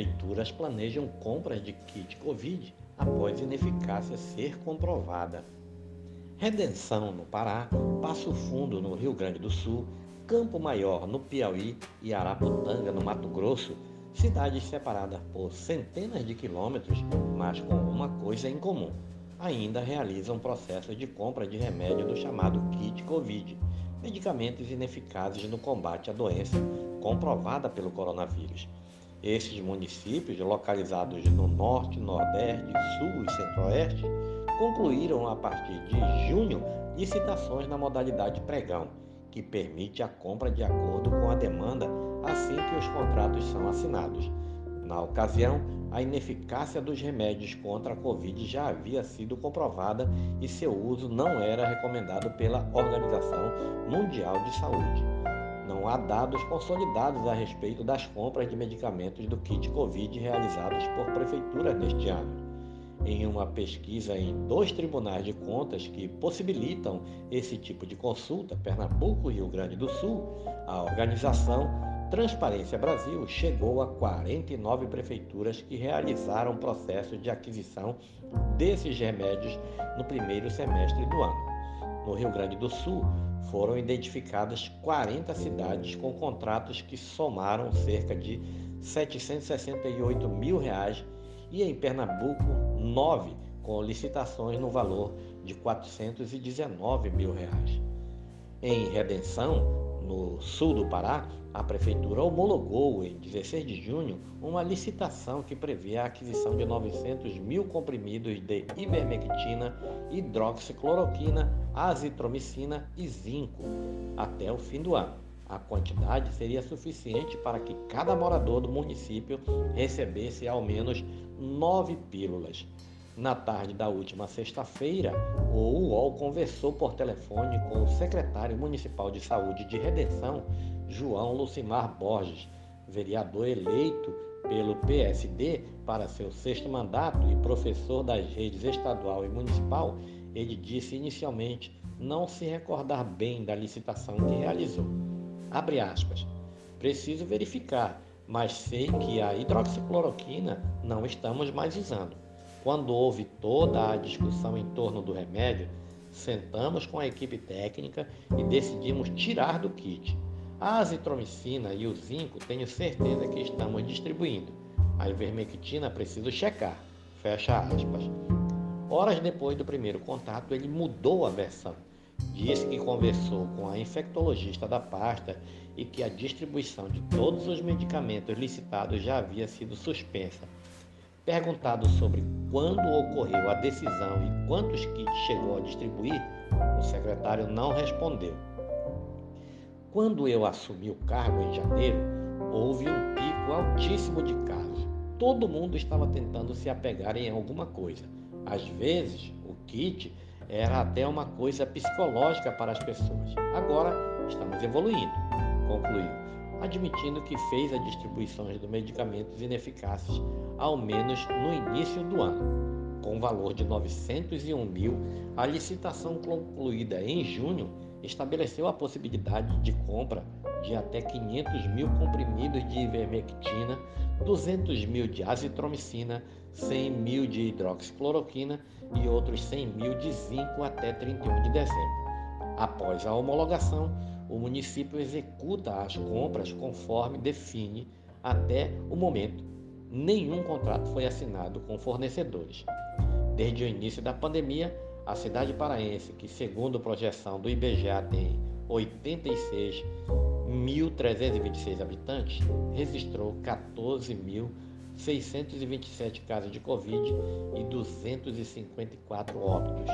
prefeituras planejam compras de kit Covid após ineficácia ser comprovada. Redenção, no Pará, Passo Fundo, no Rio Grande do Sul, Campo Maior, no Piauí e Araputanga, no Mato Grosso, cidades separadas por centenas de quilômetros, mas com uma coisa em comum: ainda realizam processo de compra de remédio do chamado kit Covid, medicamentos ineficazes no combate à doença comprovada pelo coronavírus. Esses municípios, localizados no norte, nordeste, sul e centro-oeste, concluíram a partir de junho licitações na modalidade pregão, que permite a compra de acordo com a demanda assim que os contratos são assinados. Na ocasião, a ineficácia dos remédios contra a Covid já havia sido comprovada e seu uso não era recomendado pela Organização Mundial de Saúde. Não há dados consolidados a respeito das compras de medicamentos do kit Covid realizados por prefeituras neste ano. Em uma pesquisa em dois tribunais de contas que possibilitam esse tipo de consulta, Pernambuco e Rio Grande do Sul, a organização Transparência Brasil chegou a 49 prefeituras que realizaram processo de aquisição desses remédios no primeiro semestre do ano. No Rio Grande do Sul, foram identificadas 40 cidades com contratos que somaram cerca de 768 mil reais e em Pernambuco, 9 com licitações no valor de 419 mil reais. Em Redenção, no sul do Pará, a Prefeitura homologou em 16 de junho uma licitação que prevê a aquisição de 900 mil comprimidos de ivermectina, hidroxicloroquina, azitromicina e zinco até o fim do ano. A quantidade seria suficiente para que cada morador do município recebesse ao menos nove pílulas. Na tarde da última sexta-feira, o UOL conversou por telefone com o secretário municipal de saúde de Redenção, João Lucimar Borges, vereador eleito pelo PSD para seu sexto mandato e professor das redes estadual e municipal. Ele disse inicialmente não se recordar bem da licitação que realizou. Abre aspas. Preciso verificar, mas sei que a hidroxicloroquina não estamos mais usando. Quando houve toda a discussão em torno do remédio, sentamos com a equipe técnica e decidimos tirar do kit. A azitromicina e o zinco tenho certeza que estamos distribuindo. A ivermectina preciso checar. Fecha aspas. Horas depois do primeiro contato, ele mudou a versão. Disse que conversou com a infectologista da pasta e que a distribuição de todos os medicamentos licitados já havia sido suspensa Perguntado sobre quando ocorreu a decisão e quantos kits chegou a distribuir, o secretário não respondeu. Quando eu assumi o cargo em janeiro, houve um pico altíssimo de casos. Todo mundo estava tentando se apegar em alguma coisa. Às vezes, o kit era até uma coisa psicológica para as pessoas. Agora estamos evoluindo, concluiu admitindo que fez a distribuição de medicamentos ineficazes, ao menos no início do ano. Com valor de 901 mil, a licitação concluída em junho estabeleceu a possibilidade de compra de até 500 mil comprimidos de ivermectina, 200 mil de azitromicina, 100 mil de hidroxicloroquina e outros 100 mil de zinco até 31 de dezembro. Após a homologação, o município executa as compras conforme define até o momento. Nenhum contrato foi assinado com fornecedores. Desde o início da pandemia, a cidade paraense, que segundo projeção do IBGE tem 86.326 habitantes, registrou 14.627 casos de Covid e 254 óbitos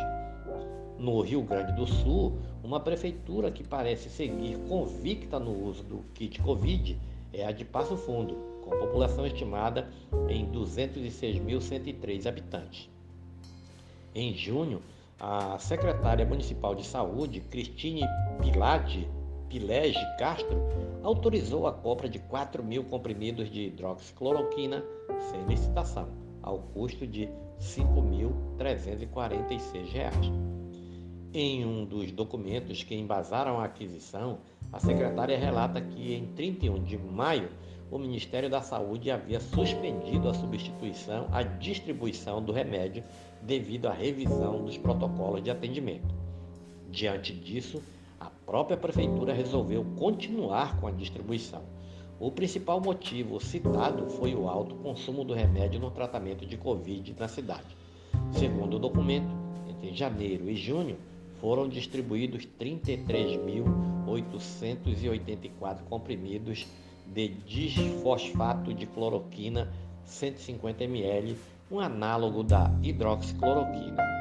no Rio Grande do Sul, uma prefeitura que parece seguir convicta no uso do kit Covid é a de Passo Fundo, com população estimada em 206.103 habitantes. Em junho, a secretária municipal de saúde, Cristine Pilege Castro, autorizou a compra de 4 mil comprimidos de hidroxicloroquina sem licitação, ao custo de R$ 5.346. Em um dos documentos que embasaram a aquisição, a secretária relata que em 31 de maio o Ministério da Saúde havia suspendido a substituição, a distribuição do remédio devido à revisão dos protocolos de atendimento. Diante disso, a própria prefeitura resolveu continuar com a distribuição. O principal motivo citado foi o alto consumo do remédio no tratamento de Covid na cidade. Segundo o documento, entre janeiro e junho, foram distribuídos 33.884 comprimidos de disfosfato de cloroquina 150 ml, um análogo da hidroxicloroquina.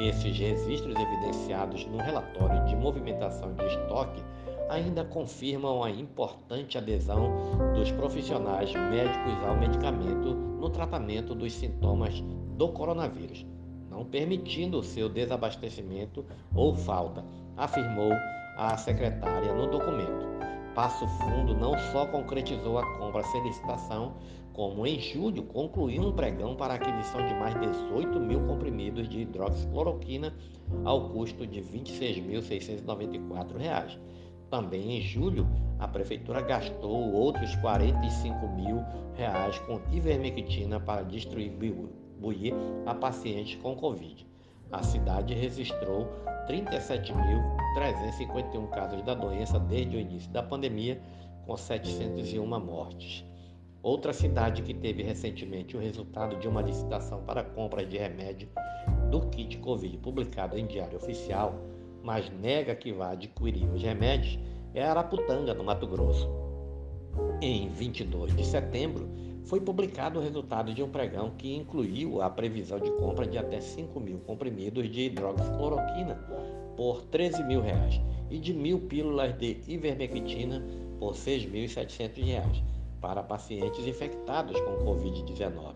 Esses registros evidenciados no relatório de movimentação de estoque ainda confirmam a importante adesão dos profissionais médicos ao medicamento no tratamento dos sintomas do coronavírus, não permitindo seu desabastecimento ou falta, afirmou a secretária no documento. Passo Fundo não só concretizou a compra sem licitação, como em julho concluiu um pregão para aquisição de mais 18 mil comprimidos de hidroxicloroquina ao custo de R$ 26.694. Também em julho, a prefeitura gastou outros 45 mil reais com ivermectina para distribuir a pacientes com Covid. A cidade registrou 37.351 casos da doença desde o início da pandemia, com 701 mortes. Outra cidade que teve recentemente o resultado de uma licitação para compra de remédio do kit Covid publicado em Diário Oficial, mas nega que vá adquirir os remédios, é Araputanga, no Mato Grosso. Em 22 de setembro, foi publicado o resultado de um pregão que incluiu a previsão de compra de até 5 mil comprimidos de hidroxicloroquina por 13 mil reais e de mil pílulas de ivermectina por 6.700 reais para pacientes infectados com Covid-19.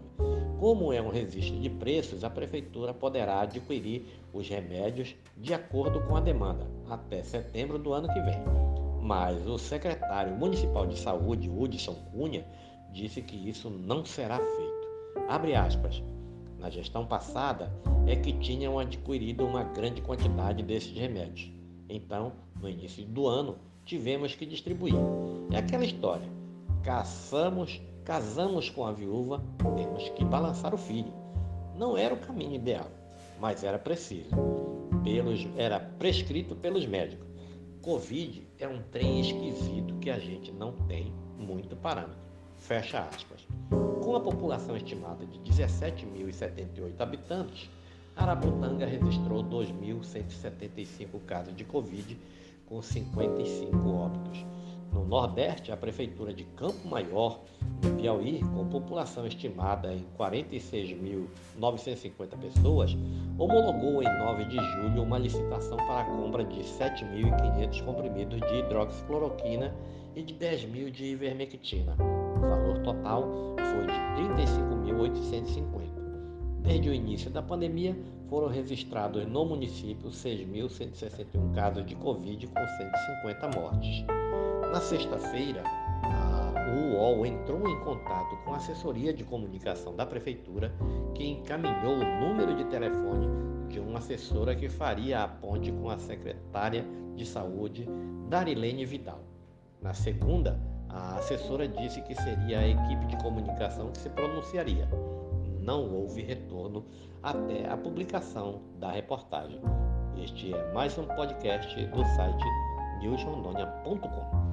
Como é um registro de preços, a Prefeitura poderá adquirir os remédios de acordo com a demanda até setembro do ano que vem. Mas o secretário municipal de saúde, Hudson Cunha, disse que isso não será feito. Abre aspas. Na gestão passada é que tinham adquirido uma grande quantidade desses remédios. Então, no início do ano, tivemos que distribuir. É aquela história. Caçamos, casamos com a viúva, temos que balançar o filho. Não era o caminho ideal, mas era preciso. Pelos, era prescrito pelos médicos. Covid é um trem esquisito que a gente não tem muito parâmetro. Fecha aspas. Com a população estimada de 17.078 habitantes, Araputanga registrou 2.175 casos de Covid, com 55 óbitos. No Nordeste, a Prefeitura de Campo Maior, no Piauí, com população estimada em 46.950 pessoas, homologou em 9 de julho uma licitação para a compra de 7.500 comprimidos de hidroxicloroquina e de 10.000 de ivermectina. O valor total foi de 35.850. Desde o início da pandemia, foram registrados no município 6.161 casos de Covid, com 150 mortes. Na sexta-feira, o UOL entrou em contato com a assessoria de comunicação da prefeitura, que encaminhou o número de telefone de uma assessora que faria a ponte com a secretária de saúde, Darilene Vidal. Na segunda, a assessora disse que seria a equipe de comunicação que se pronunciaria. Não houve retorno até a publicação da reportagem. Este é mais um podcast do site newsrondônia.com.